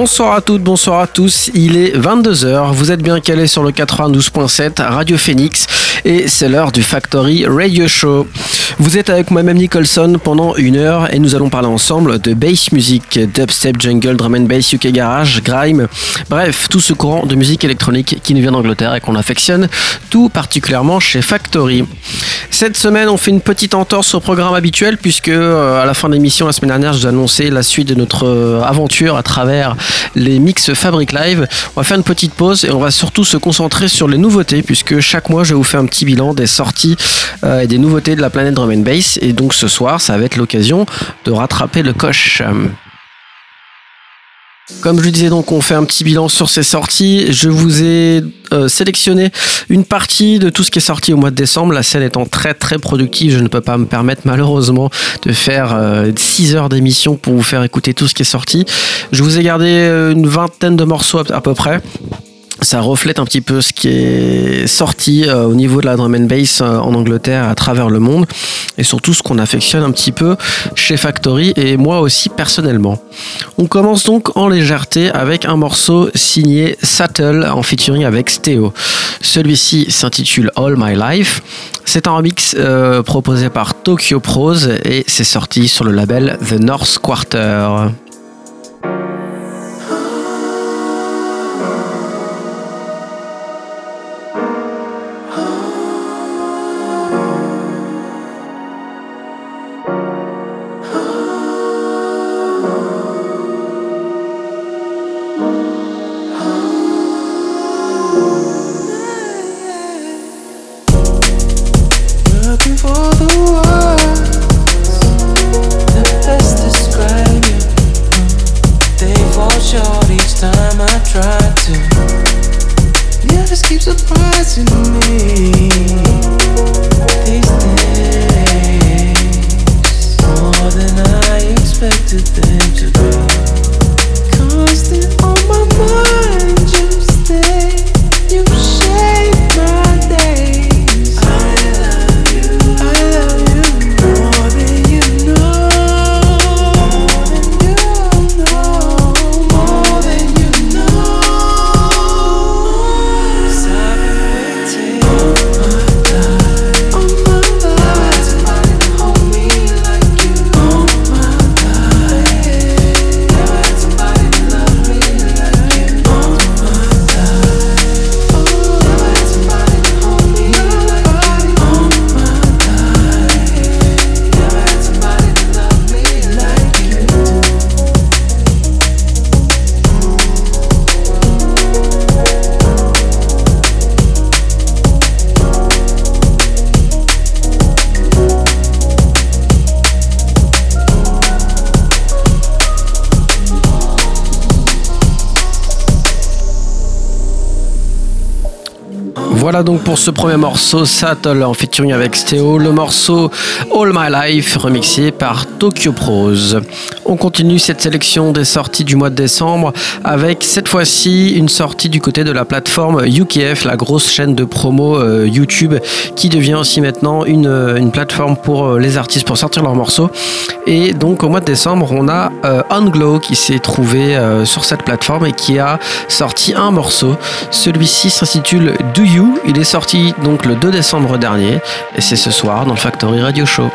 Bonsoir à toutes, bonsoir à tous. Il est 22h. Vous êtes bien calés sur le 92.7 Radio Phoenix et c'est l'heure du Factory Radio Show. Vous êtes avec moi-même Nicholson pendant une heure et nous allons parler ensemble de bass music, dubstep, jungle, drum and bass, UK garage, grime, bref, tout ce courant de musique électronique qui nous vient d'Angleterre et qu'on affectionne tout particulièrement chez Factory. Cette semaine, on fait une petite entorse au programme habituel puisque euh, à la fin de l'émission la semaine dernière, je vous ai annoncé la suite de notre euh, aventure à travers les mix Fabric Live. On va faire une petite pause et on va surtout se concentrer sur les nouveautés puisque chaque mois, je vous fais un petit bilan des sorties euh, et des nouveautés de la planète drum bass et donc ce soir, ça va être l'occasion de rattraper le coche. Comme je disais donc, on fait un petit bilan sur ces sorties. Je vous ai euh, sélectionné une partie de tout ce qui est sorti au mois de décembre. La scène étant très très productive, je ne peux pas me permettre malheureusement de faire 6 euh, heures d'émission pour vous faire écouter tout ce qui est sorti. Je vous ai gardé euh, une vingtaine de morceaux à peu près ça reflète un petit peu ce qui est sorti euh, au niveau de la drum and bass euh, en Angleterre à travers le monde et surtout ce qu'on affectionne un petit peu chez Factory et moi aussi personnellement. On commence donc en légèreté avec un morceau signé Sattel en featuring avec Steo. Celui-ci s'intitule All My Life. C'est un remix euh, proposé par Tokyo Pros et c'est sorti sur le label The North Quarter. Donc pour ce premier morceau Sattel en featuring avec Stéo, le morceau All My Life remixé par Tokyo Pros. On continue cette sélection des sorties du mois de décembre avec cette fois-ci une sortie du côté de la plateforme UKF, la grosse chaîne de promo euh, YouTube qui devient aussi maintenant une, euh, plateforme pour euh, les artistes pour sortir leurs morceaux. Et donc au mois de décembre, on a Unglow qui s'est trouvé sur cette plateforme et qui a sorti un morceau. Celui-ci s'intitule Do You. Il est sorti donc le 2 décembre dernier et c'est ce soir dans le Factory Radio Show.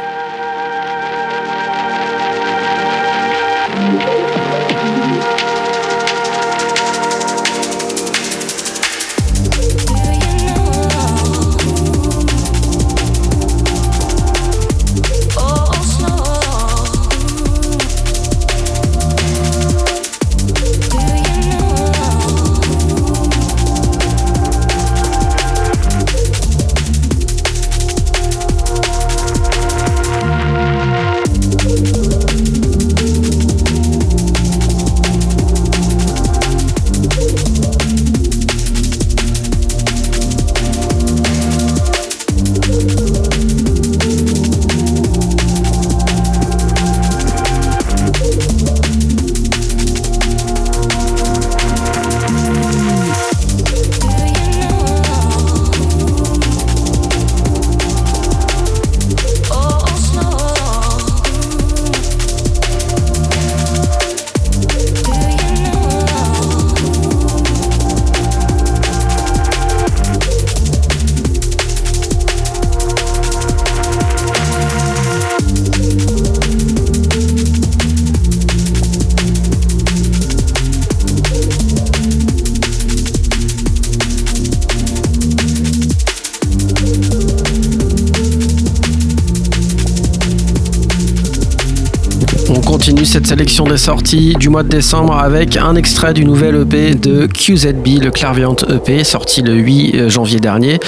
Cette sélection des sorties du mois de décembre avec un extrait du nouvel EP de QZB, le Clairvoyant EP, sorti le 8 euh, janvier dernier.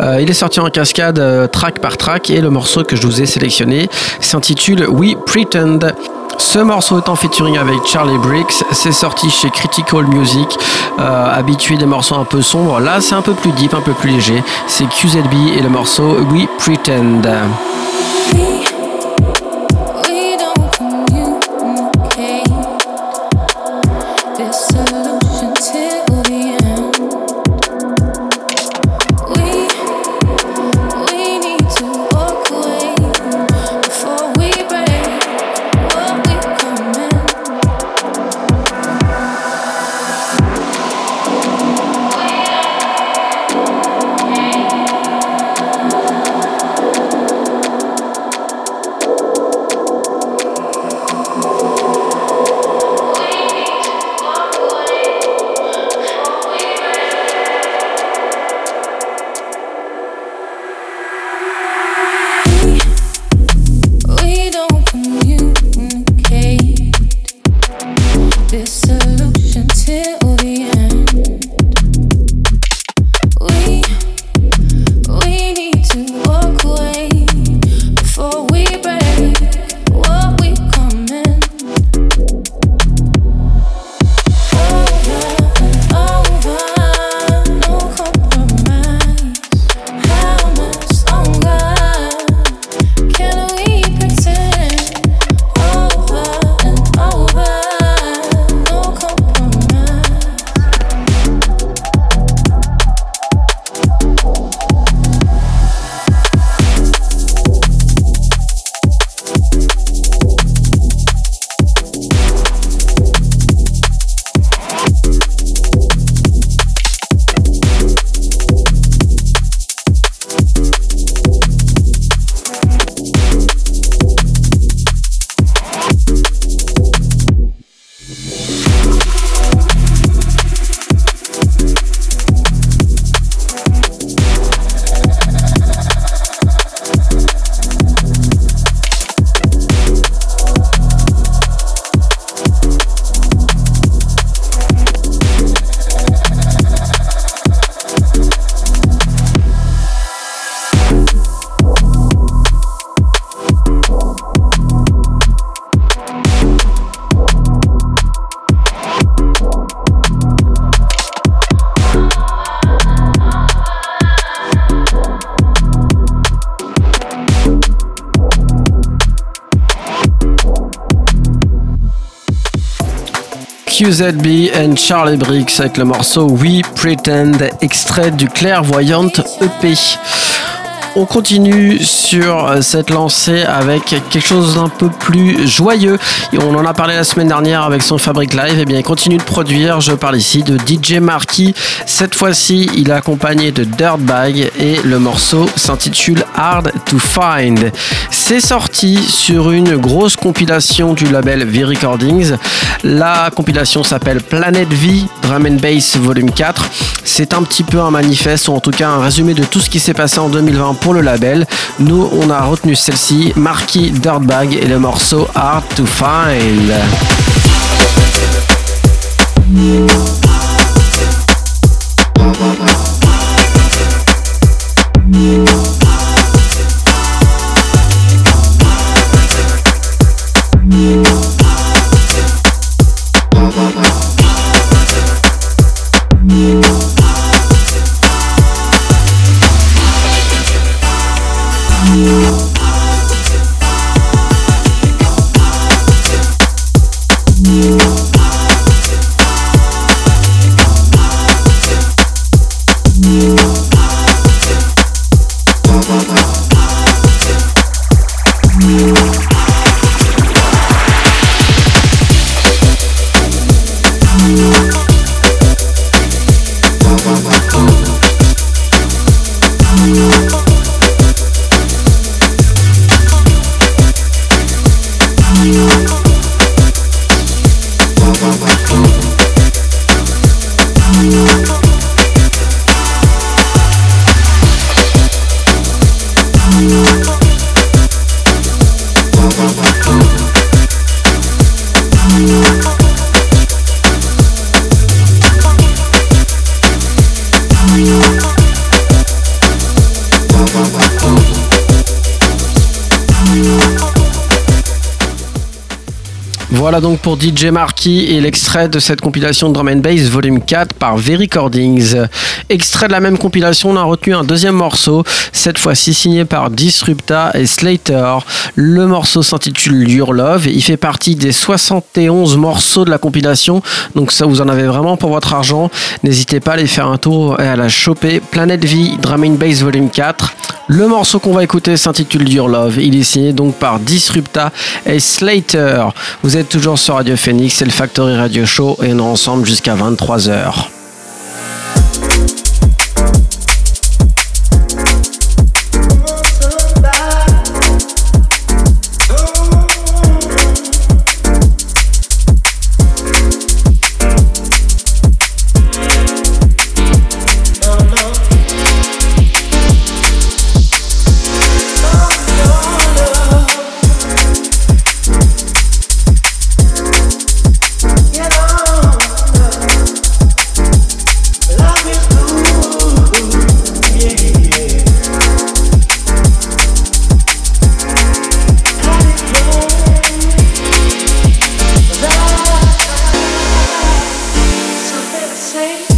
Euh, il est sorti en cascade track par track et le morceau que je vous ai sélectionné s'intitule We Pretend. Ce morceau est en featuring avec Charlie Briggs. C'est sorti chez Critical Music. habitué des morceaux un peu sombres. Là, c'est un peu plus deep, un peu plus léger. C'est QZB et le morceau We Pretend. QZB and Charlie Briggs avec le morceau We Pretend, extrait du clairvoyante EP. On continue sur cette lancée avec quelque chose d'un peu plus joyeux. on en a parlé la semaine dernière avec son Fabric Live. Et eh bien, il continue de produire. Je parle ici de DJ Marquis. Cette fois-ci, il est accompagné de Dirtbag et le morceau s'intitule Hard to Find. C'est sorti sur une grosse compilation du label V-Recordings. La compilation s'appelle Planet V Drum and Bass Volume 4. C'est un petit peu un manifeste ou en tout cas un résumé de tout ce qui s'est passé en 2020 pour le label. Nous, on a retenu celle-ci, Marquis Dirtbag et le morceau Hard to Find. Voilà donc pour DJ Marquis et l'extrait de cette compilation Drum and Bass Volume 4 par V-Recordings. Extrait de la même compilation, on a retenu un deuxième morceau, cette fois-ci signé par Disrupta et Slater. Le morceau s'intitule Your Love et il fait partie des 71 morceaux de la compilation, donc ça vous en avez vraiment pour votre argent. N'hésitez pas à aller faire un tour et à la choper. Planet V Drum and Bass Volume 4. Le morceau qu'on va écouter s'intitule Your Love. Il est signé donc par Disrupta et Slater. Vous êtes toujours sur Radio Phoenix, le Factory Radio Show et on est ensemble jusqu'à 23h. say?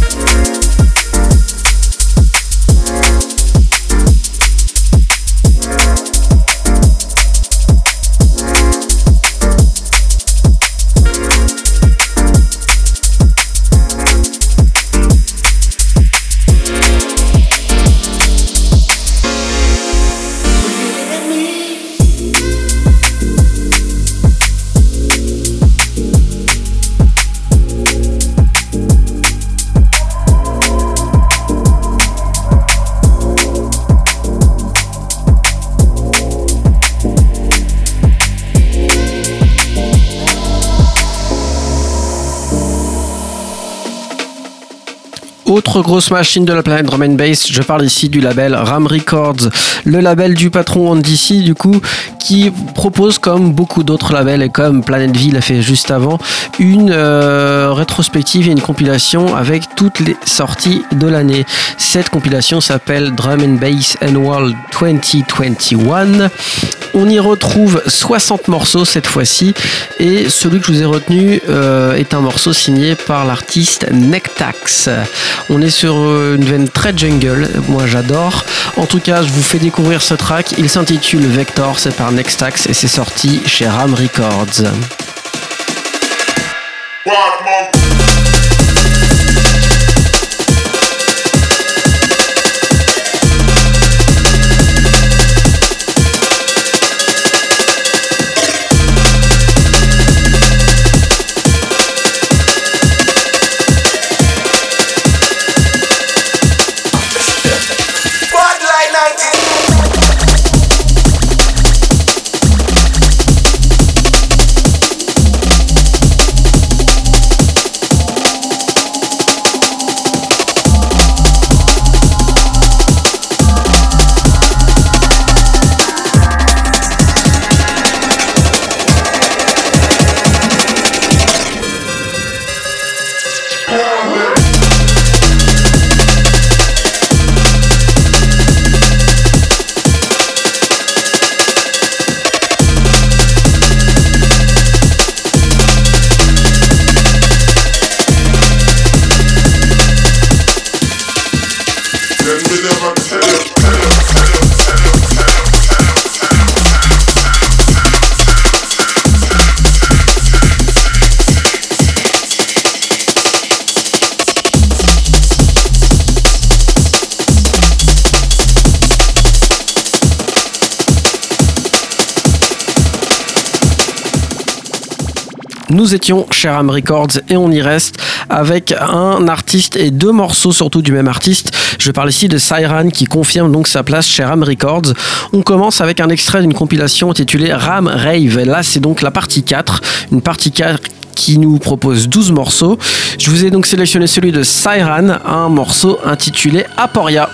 Grosse machine de la planète drum and bass. Je parle ici du label Ram Records, le label du patron Andy du coup, qui propose comme beaucoup d'autres labels et comme Planet V l'a fait juste avant, une euh, rétrospective et une compilation avec toutes les sorties de l'année. Cette compilation s'appelle Drum and Bass Annual 2021. On y retrouve 60 morceaux cette fois-ci et celui que je vous ai retenu euh, est un morceau signé par l'artiste Nectax. On est sur euh, une veine très jungle, moi j'adore. En tout cas, je vous fais découvrir ce track. Il s'intitule Vector, c'est par Nextax et c'est sorti chez Ram Records. Nous étions chez Ram Records et on y reste avec un artiste et deux morceaux surtout du même artiste. Je parle ici de Siren qui confirme donc sa place chez Ram Records. On commence avec un extrait d'une compilation intitulée Ram Rave. Là, c'est donc la partie 4, une partie 4 qui nous propose 12 morceaux. Je vous ai donc sélectionné celui de Siren, un morceau intitulé Aporia.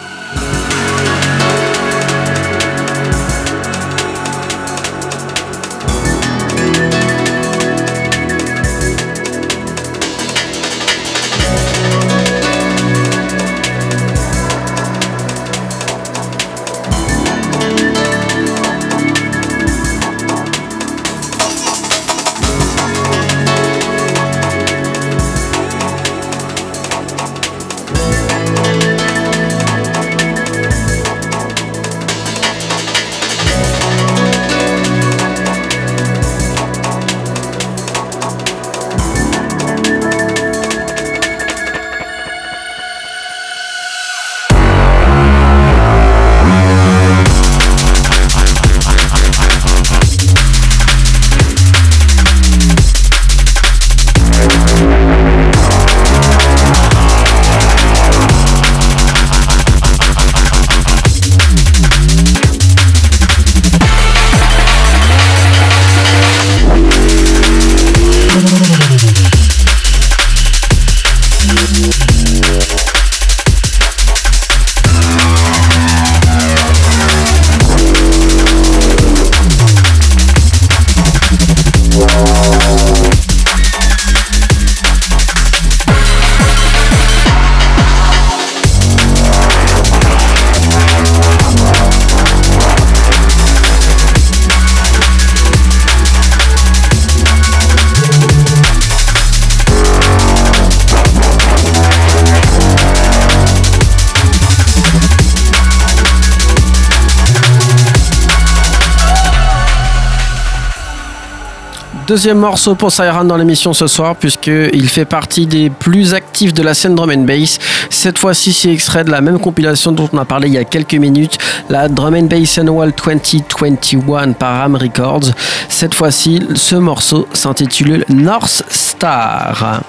Deuxième morceau pour Siren dans l'émission ce soir, puisqu'il fait partie des plus actifs de la scène drum and bass. Cette fois-ci, c'est extrait de la même compilation dont on a parlé il y a quelques minutes, la Drum and Bass Annual 2021 par Ram Records. Cette fois-ci, ce morceau s'intitule North Star.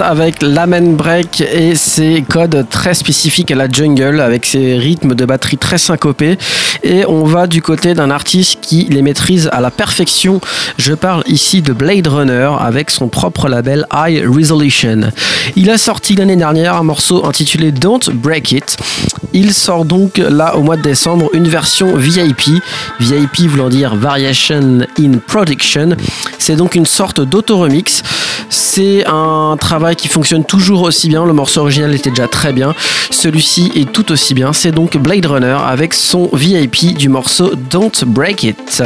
Avec l'Amen Break et ses codes très spécifiques à la jungle avec ses rythmes de batterie très syncopés. Et on va du côté d'un artiste qui les maîtrise à la perfection. Je parle ici de Blade Runner avec son propre label High Resolution. Il a sorti l'année dernière un morceau intitulé Don't Break It. Il sort donc là au mois de décembre une version VIP. VIP voulant dire Variation in Production. C'est donc une sorte d'auto-remix. C'est un travail qui fonctionne toujours aussi bien. Le morceau original était déjà très bien. Celui-ci est tout aussi bien. C'est donc Blade Runner avec son VIP du morceau Don't Break It.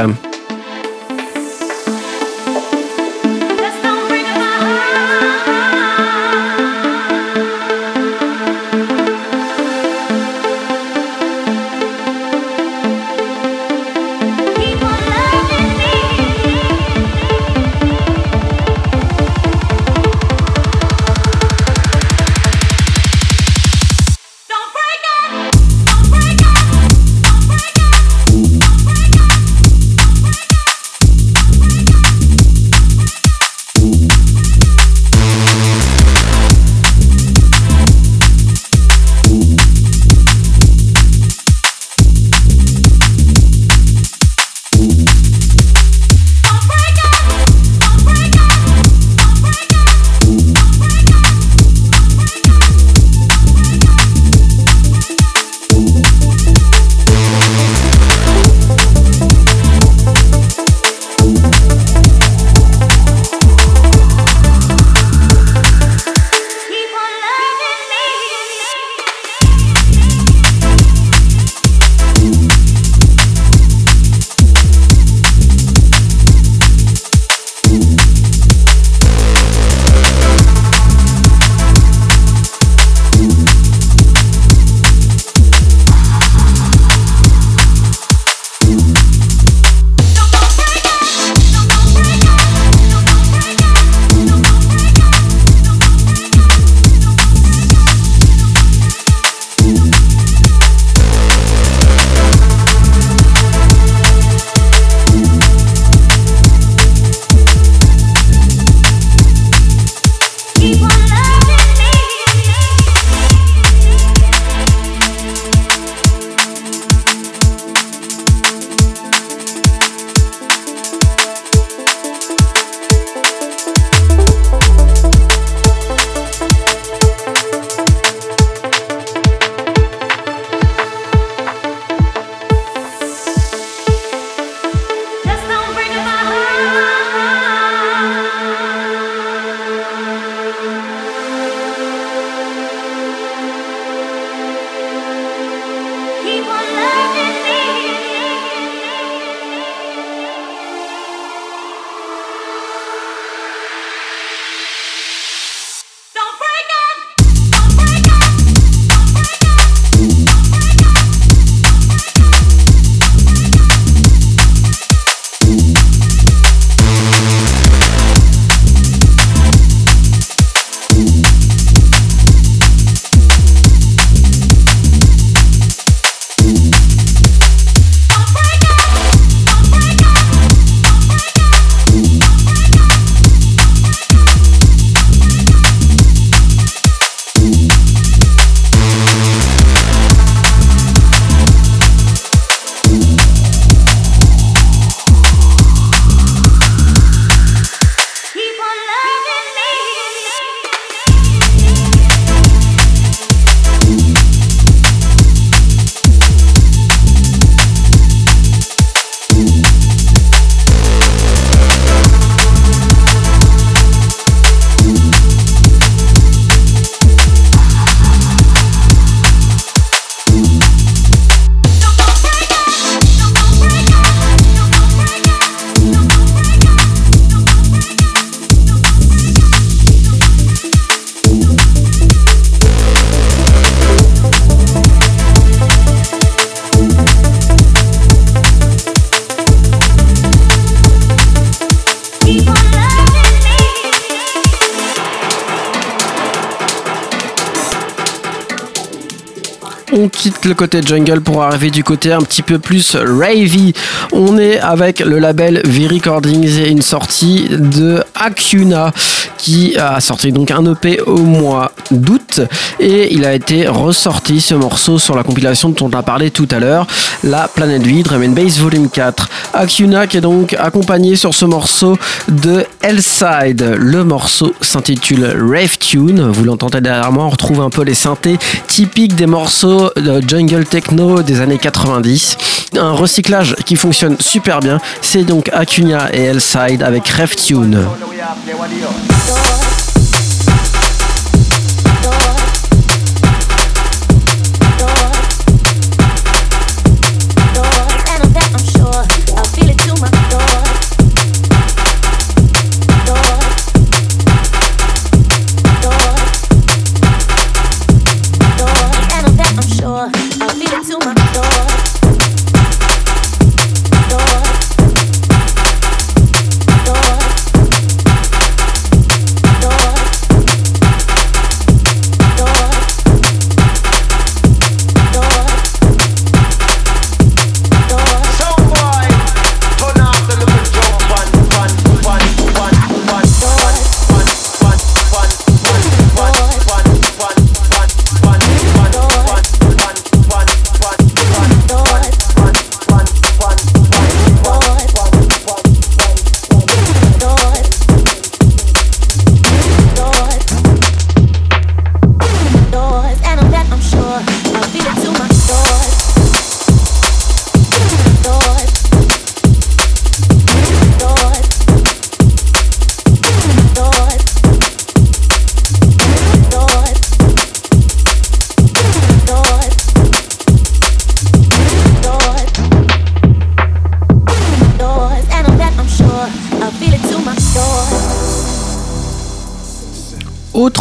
Le côté jungle pour arriver du côté un petit peu plus ravey. On est avec le label V-Recordings et une sortie de Acuna qui a sorti donc un EP au mois d'août et il a été ressorti ce morceau sur la compilation dont on a parlé tout à l'heure, la Planète Vide Drum and Bass Volume 4. Acuna qui est donc accompagné sur ce morceau de Hellside. Le morceau s'intitule Rave Tune. Vous l'entendez derrière moi, on retrouve un peu les synthés typiques des morceaux de jungle techno des années 90. Un recyclage qui fonctionne super bien. C'est donc Acuna et Hellside avec Rave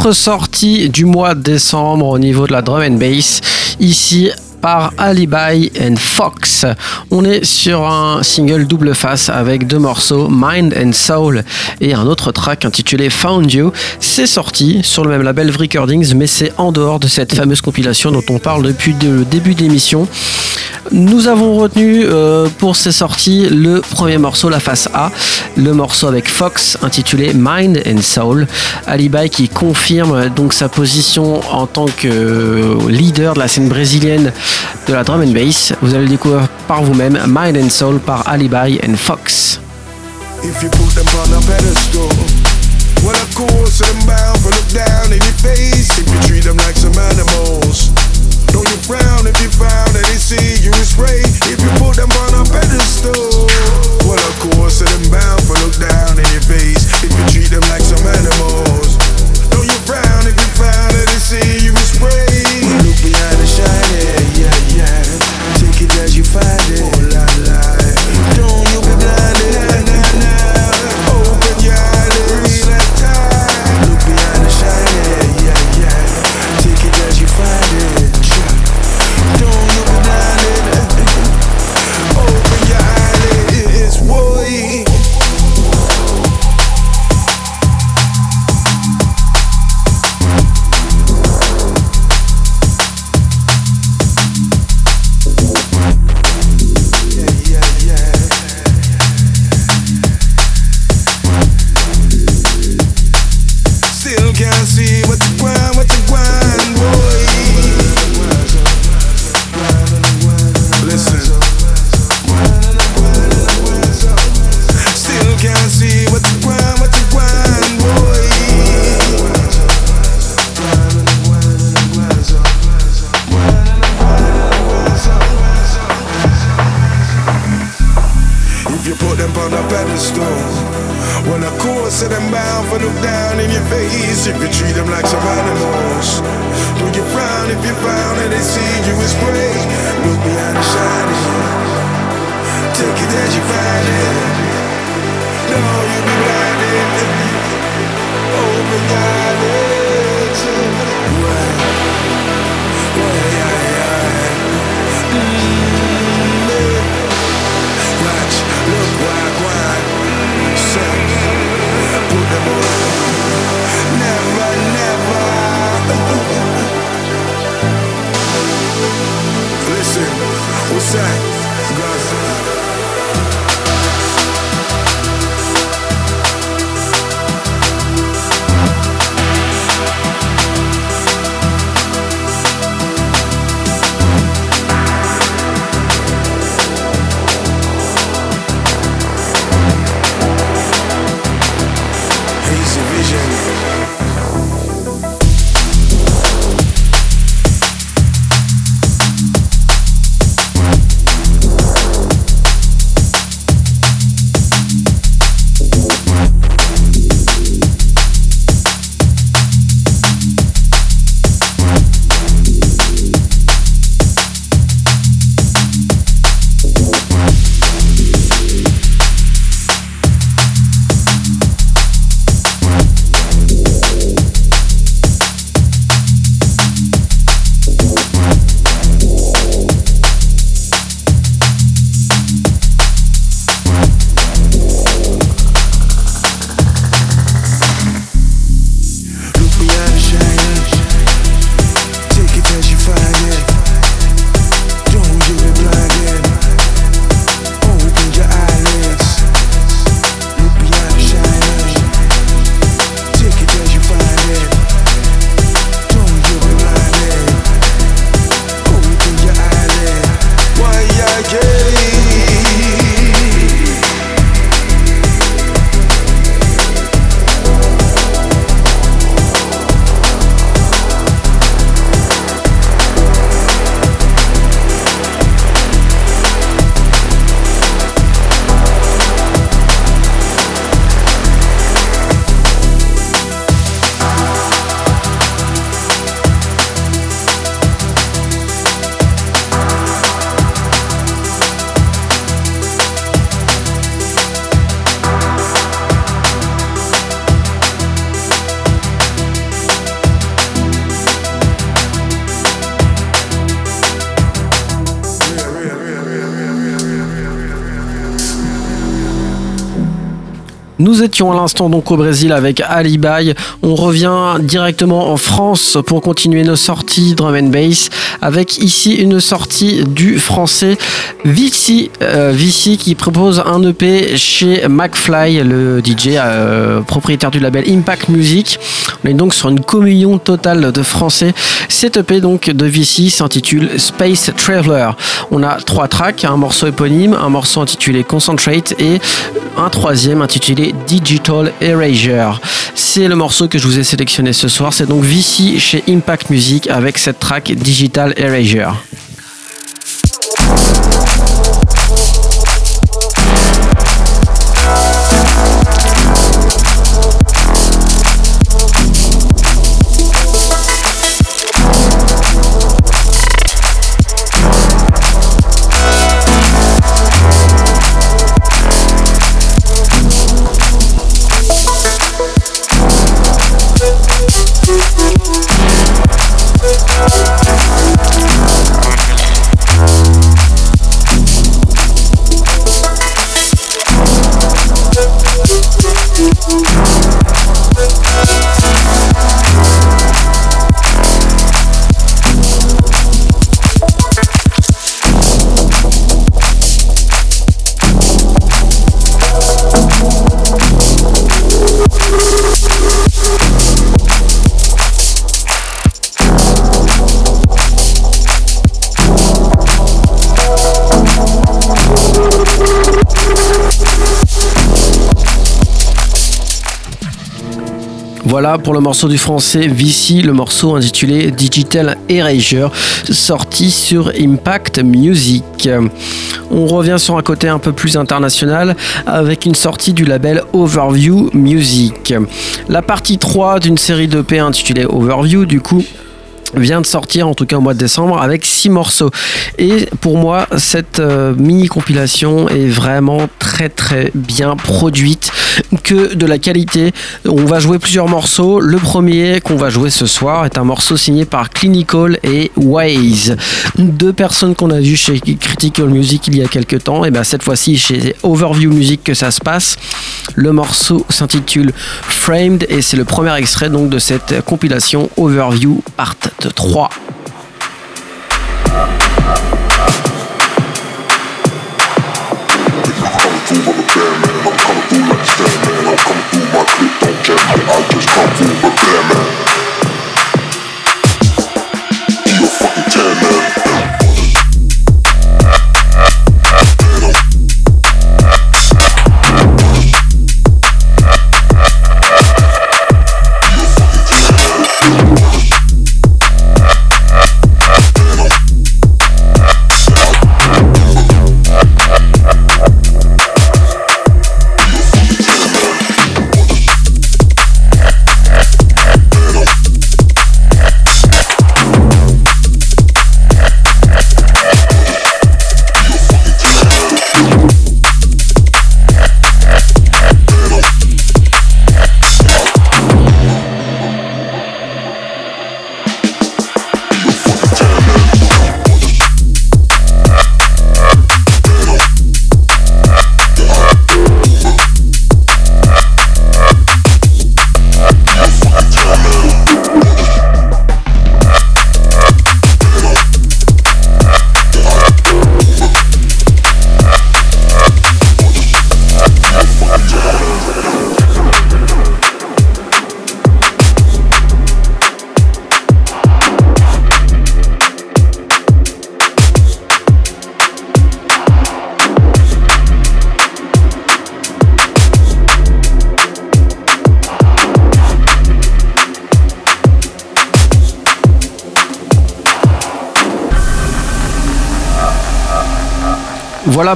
Sortie du mois de décembre au niveau de la drum and bass, ici par Alibi and Fox. On est sur un single double face avec deux morceaux, Mind and Soul et un autre track intitulé Found You. C'est sorti sur le même label Recordings, mais c'est en dehors de cette fameuse compilation dont on parle depuis le début de l'émission. Nous avons retenu euh, pour ces sorties le premier morceau, la face A, le morceau avec Fox intitulé Mind and Soul. Alibi qui confirme donc sa position en tant que euh, leader de la scène brésilienne de la drum and bass. Vous allez le découvrir par vous-même, Mind and Soul par Alibi and Fox. Don't you frown if you found that they see you in spray if you put them on a pedestal. Well of course them bound for look down in your face if you treat them like some animals. Don't you frown if you found that they see you in spray. À l'instant donc au Brésil avec Alibai. On revient directement en France pour continuer nos sorties drum and bass avec ici une sortie du français Vici, euh, Vici qui propose un EP chez McFly, le DJ euh, propriétaire du label Impact Music. On est donc sur une communion totale de français. Cet EP donc de Vici s'intitule Space Traveler. On a trois tracks, un morceau éponyme, un morceau intitulé Concentrate et un troisième intitulé Digital Erasure. C'est le morceau que je vous ai sélectionné ce soir. C'est donc Vici chez Impact Music avec cette track Digital Erasure. Voilà pour le morceau du français Vici, le morceau intitulé Digital Erasure, sorti sur Impact Music. On revient sur un côté un peu plus international avec une sortie du label Overview Music. La partie 3 d'une série d'EP intitulée Overview, du coup, vient de sortir en tout cas au mois de décembre avec six morceaux. Et pour moi cette euh, mini compilation est vraiment très très bien produite que de la qualité. On va jouer plusieurs morceaux. Le premier qu'on va jouer ce soir est un morceau signé par Clinical et Waze. Deux personnes qu'on a vues chez Critical Music il y a quelques temps et bien cette fois-ci chez Overview Music que ça se passe le morceau s'intitule Framed et c'est le premier extrait donc de cette compilation Overview Part 3.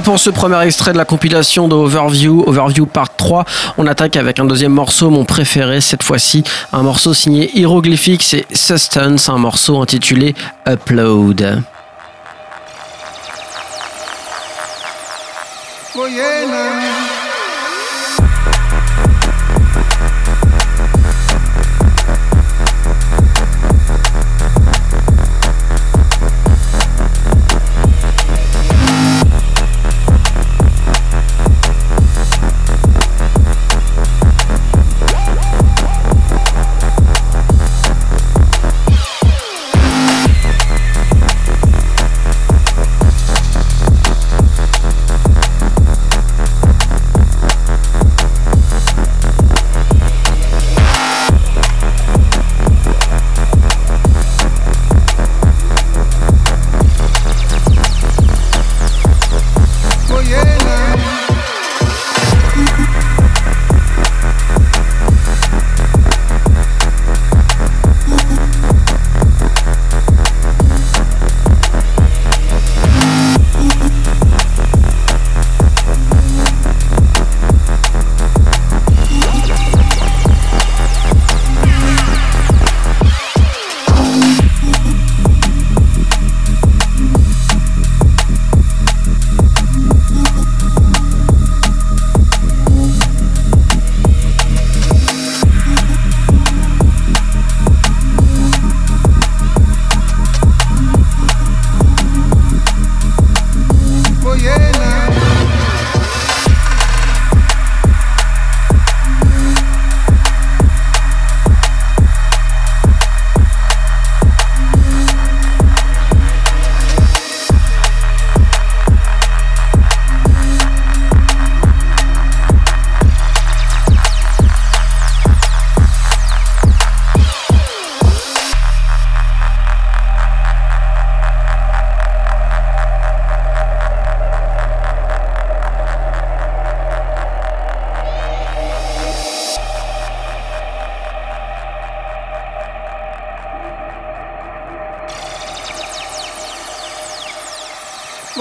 Pour ce premier extrait de la compilation de Overview, Overview Part 3. On attaque avec un deuxième morceau, mon préféré cette fois-ci, un morceau signé Hieroglyphics c'est Sustance, un morceau intitulé Upload.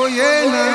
yeah yena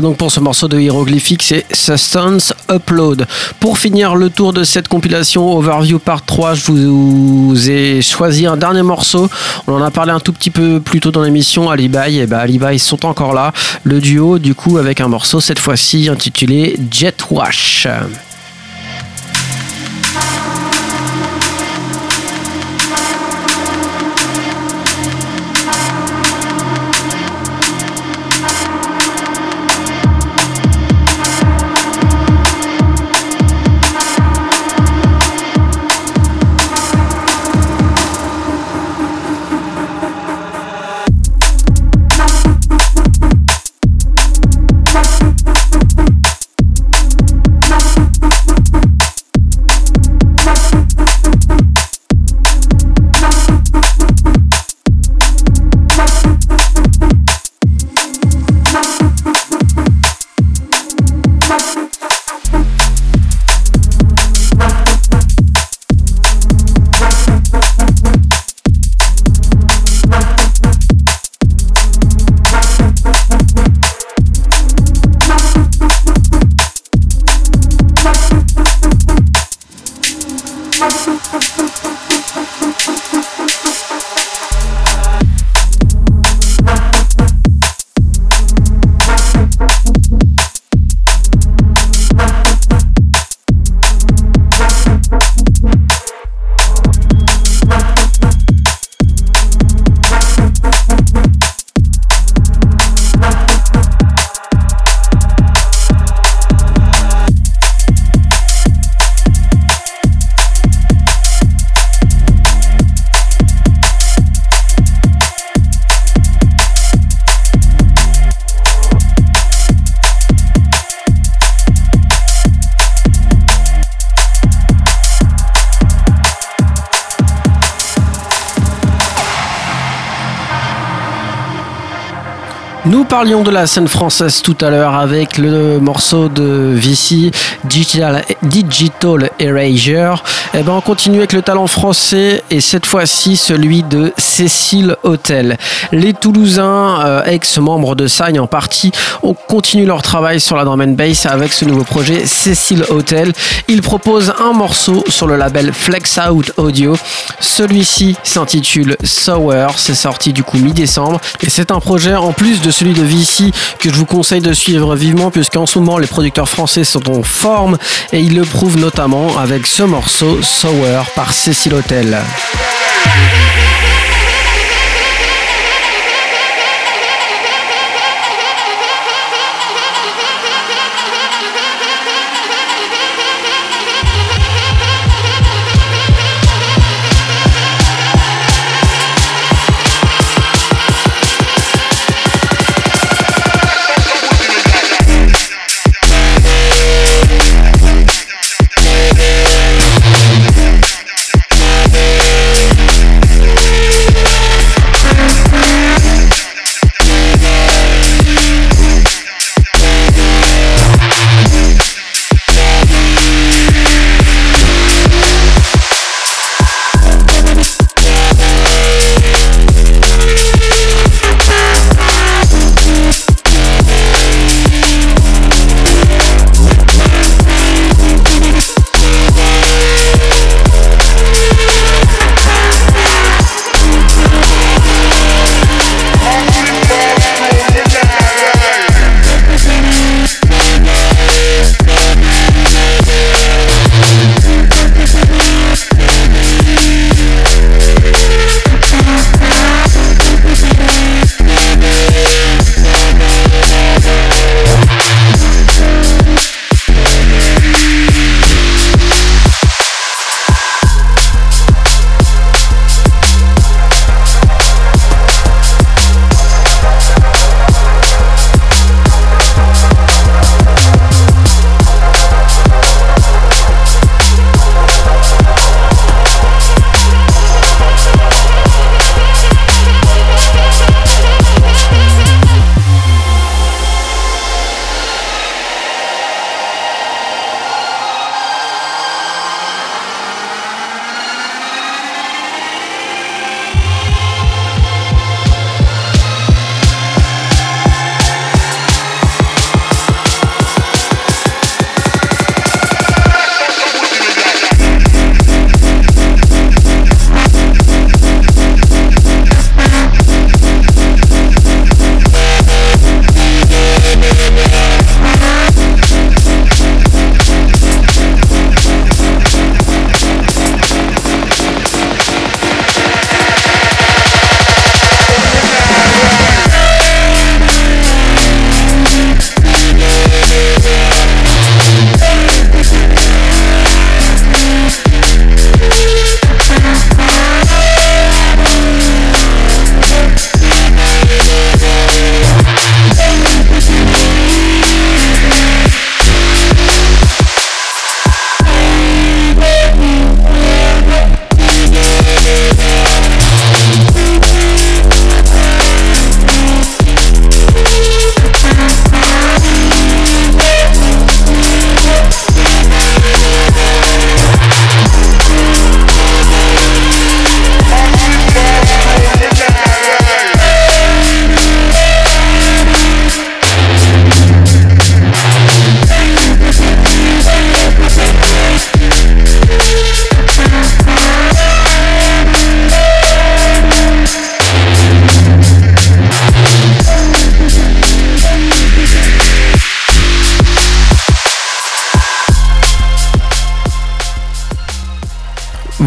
Donc pour ce morceau de hiéroglyphique, c'est Substance Upload. Pour finir le tour de cette compilation Overview Part 3, je vous ai choisi un dernier morceau. On en a parlé un tout petit peu plus tôt dans l'émission, Alibi. Et bah Alibi sont encore là. Le duo, du coup, avec un morceau cette fois-ci intitulé Jet Wash. Parlions de la scène française tout à l'heure avec le morceau de Vici, Digital, Digital Erasure. Eh ben on continue avec le talent français et cette fois-ci celui de Cécile Hotel. Les Toulousains, euh, ex-membres de Sagne en partie, ont continué leur travail sur la drum and bass avec ce nouveau projet Cécile Hotel. Ils proposent un morceau sur le label Flex Out Audio. Celui-ci s'intitule Sour, c'est sorti du coup mi-décembre et c'est un projet en plus de celui de Vici que je vous conseille de suivre vivement puisqu'en ce moment les producteurs français sont en forme et ils le prouvent notamment avec ce morceau Sour par Cécile Hotel.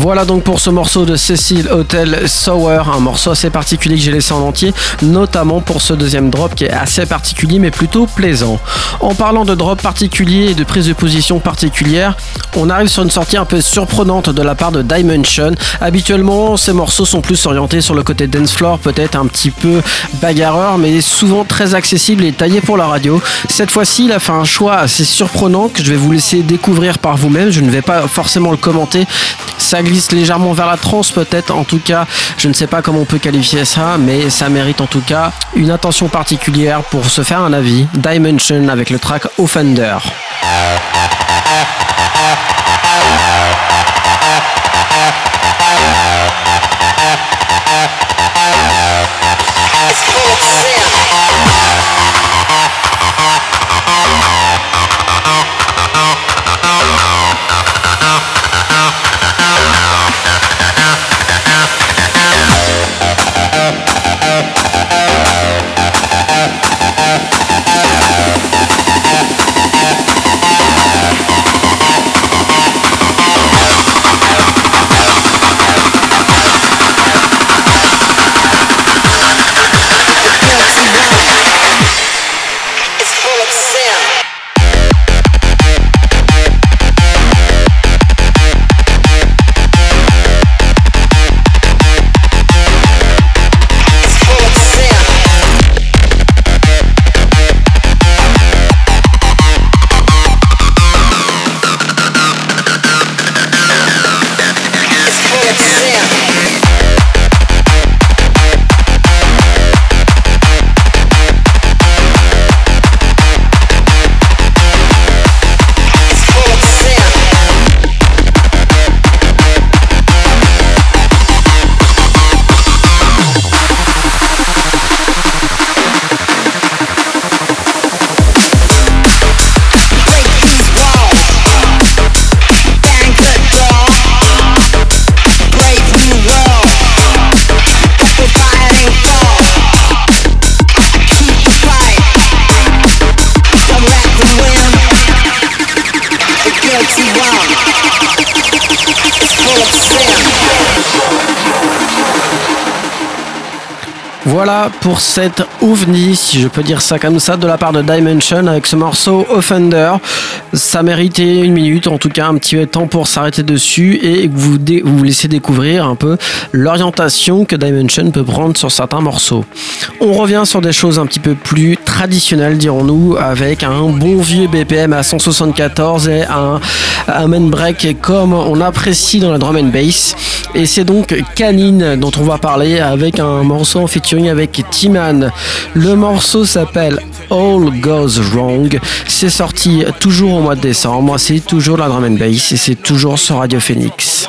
Voilà donc pour ce morceau de Cecil Hotel Sour, un morceau assez particulier que j'ai laissé en entier, notamment pour ce deuxième drop qui est assez particulier mais plutôt plaisant. En parlant de drop particulier et de prise de position particulière, on arrive sur une sortie un peu surprenante de la part de Dimension. Habituellement, ces morceaux sont plus orientés sur le côté dance floor, peut-être un petit peu bagarreur, mais souvent très accessible et taillé pour la radio. Cette fois-ci, il a fait un choix assez surprenant que je vais vous laisser découvrir par vous-même. Je ne vais pas forcément le commenter. Légèrement vers la trance peut-être. En tout cas, je ne sais pas comment on peut qualifier ça, mais ça mérite en tout cas une attention particulière pour se faire un avis. Dimension avec le track Offender. Voilà pour cette ovni, si je peux dire ça comme ça, de la part de Dimension avec ce morceau Offender. Ça méritait une minute, en tout cas un petit temps pour s'arrêter dessus et vous, vous laisser découvrir un peu l'orientation que Dimension peut prendre sur certains morceaux. On revient sur des choses un petit peu plus traditionnelles, dirons-nous, avec un bon vieux BPM à 174 et un, un main break comme on apprécie dans la drum and bass. Et c'est donc Canine dont on va parler avec un morceau en featuring avec Timan. Le morceau s'appelle All Goes Wrong. C'est sorti toujours au mois de décembre. C'est toujours la drum and bass et c'est toujours sur Radio Phoenix.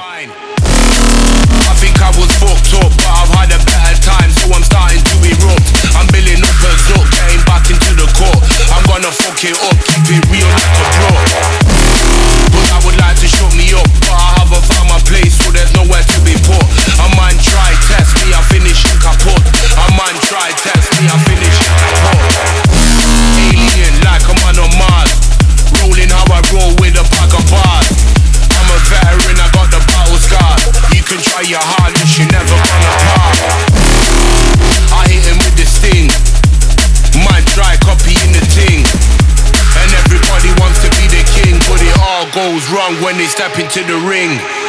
You're heartless, you're never gonna part. I hit him with this thing, my dry copying the thing. And everybody wants to be the king, but it all goes wrong when they step into the ring.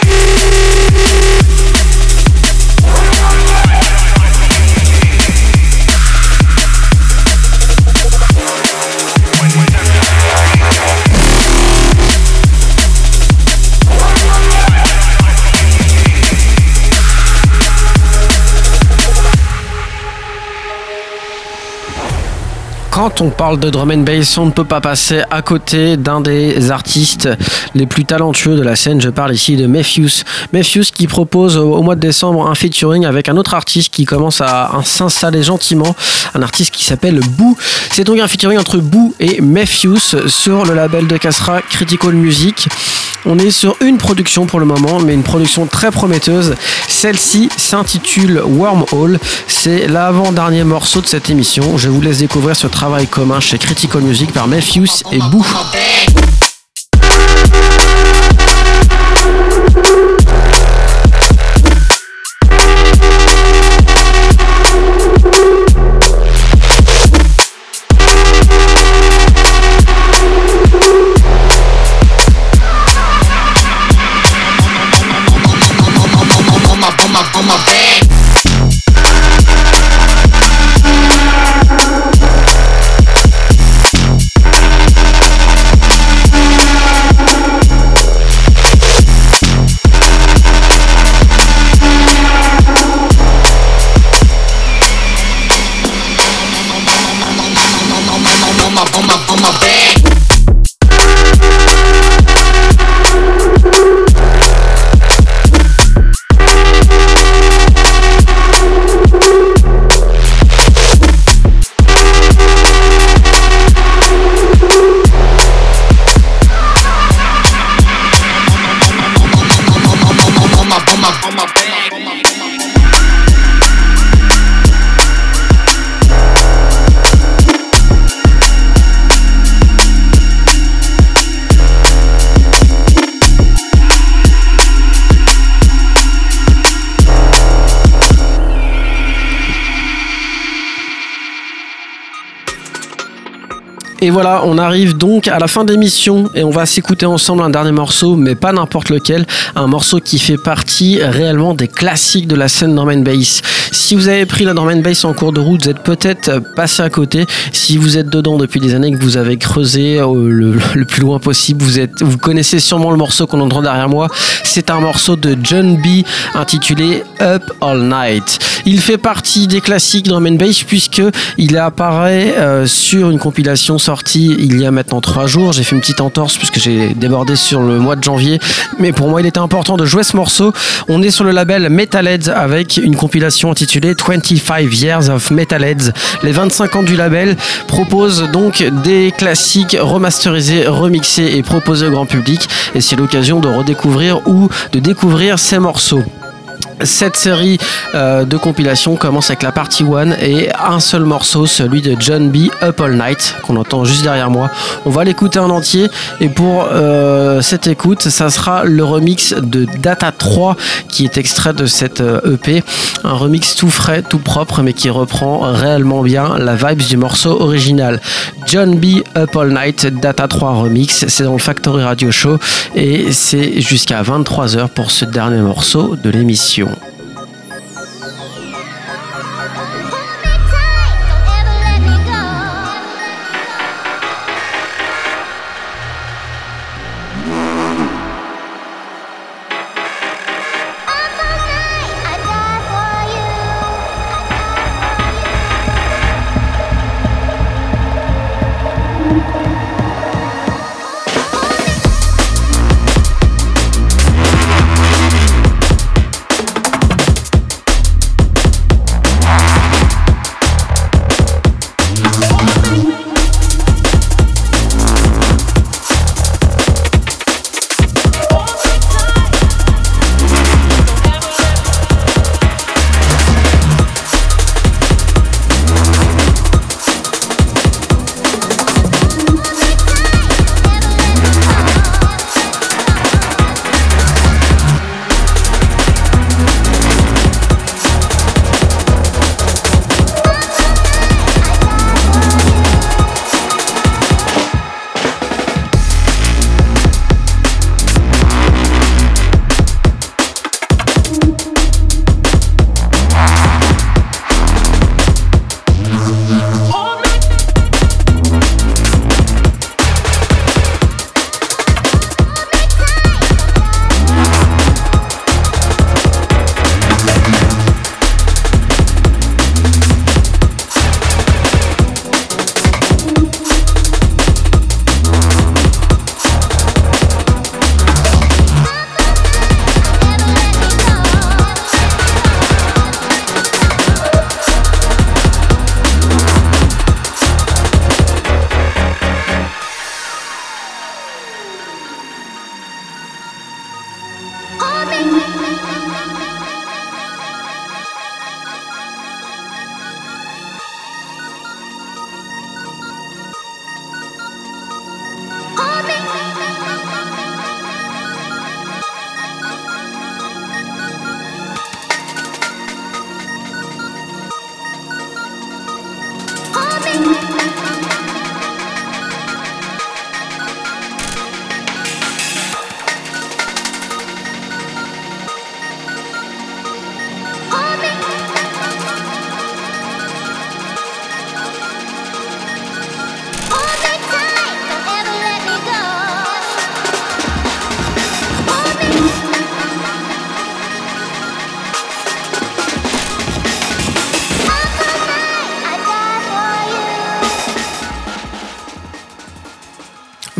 Quand on parle de drum and bass, on ne peut pas passer à côté d'un des artistes les plus talentueux de la scène. Je parle ici de Mephius. Mephius qui propose au mois de décembre un featuring avec un autre artiste qui commence à s'installer gentiment, un artiste qui s'appelle Boo. C'est donc un featuring entre Boo et Mephius sur le label de Castra Critical Music. On est sur une production pour le moment, mais une production très prometteuse. Celle-ci s'intitule Wormhole. C'est l'avant-dernier morceau de cette émission. Je vous laisse découvrir ce travail commun chez Critical Music par Mephius et Boo. Et voilà, on arrive donc à la fin de l'émission et on va s'écouter ensemble un dernier morceau, mais pas n'importe lequel. Un morceau qui fait partie réellement des classiques de la scène Norman Bass. Si vous avez pris la Norman Bass en cours de route, vous êtes peut-être passé à côté. Si vous êtes dedans depuis des années, que vous avez creusé euh, le, plus loin possible, vous, êtes, vous connaissez sûrement le morceau qu'on entend derrière moi. C'est un morceau de John B intitulé Up All Night. Il fait partie des classiques and Bass puisque il apparaît euh, sur une compilation sortie il y a maintenant trois jours. J'ai fait une petite entorse puisque j'ai débordé sur le mois de janvier, mais pour moi il était important de jouer ce morceau. On est sur le label Metalheads avec une compilation intitulée 25 Years of Metalheads. Les 25 ans du label proposent donc des classiques remasterisés, remixés et proposés au grand public. Et c'est l'occasion de redécouvrir ou de découvrir ces morceaux. Cette série euh, de compilations commence avec la partie 1 et un seul morceau, celui de John B. Up All Night, qu'on entend juste derrière moi. On va l'écouter en entier et pour euh, cette écoute, ça sera le remix de Data 3 qui est extrait de cette EP. Euh, e un remix tout frais, tout propre, mais qui reprend réellement bien la vibe du morceau original. John B. Up All Night, Data 3 remix, c'est dans le Factory Radio Show et c'est jusqu'à 23h pour ce dernier morceau de l'émission.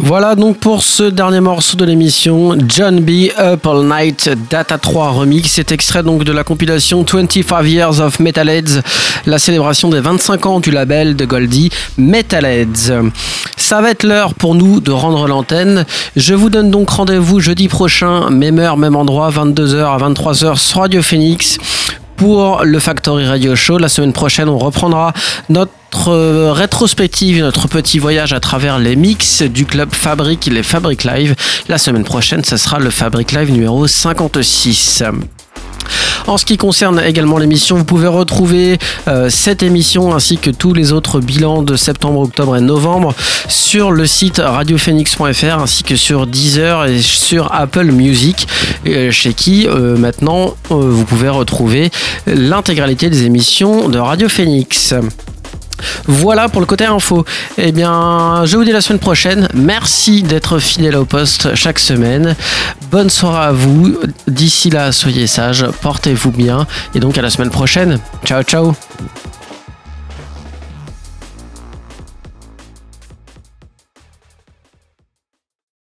Voilà donc pour ce dernier morceau de l'émission, John B. Up All Night Data 3 Remix. C'est extrait donc de la compilation 25 Years of Metalheads, la célébration des 25 ans du label de Goldie Metalheads. Ça va être l'heure pour nous de rendre l'antenne. Je vous donne donc rendez-vous jeudi prochain, même heure, même endroit, 22h à 23h sur Radio Phoenix pour le Factory Radio Show. La semaine prochaine, on reprendra notre euh, rétrospective, notre petit voyage à travers les mix du club Fabric, les Fabric Live. La semaine prochaine, ce sera le Fabric Live numéro 56. En ce qui concerne également l'émission, vous pouvez retrouver euh, cette émission ainsi que tous les autres bilans de septembre, octobre et novembre sur le site radiophoenix.fr ainsi que sur Deezer et sur Apple Music, euh, chez qui maintenant vous pouvez retrouver l'intégralité des émissions de Radio Phoenix. Voilà pour le côté info. Eh bien, je vous dis la semaine prochaine. Merci d'être fidèle au poste chaque semaine. Bonne soirée à vous. D'ici là, soyez sages, portez-vous bien. Et donc à la semaine prochaine. Ciao, ciao.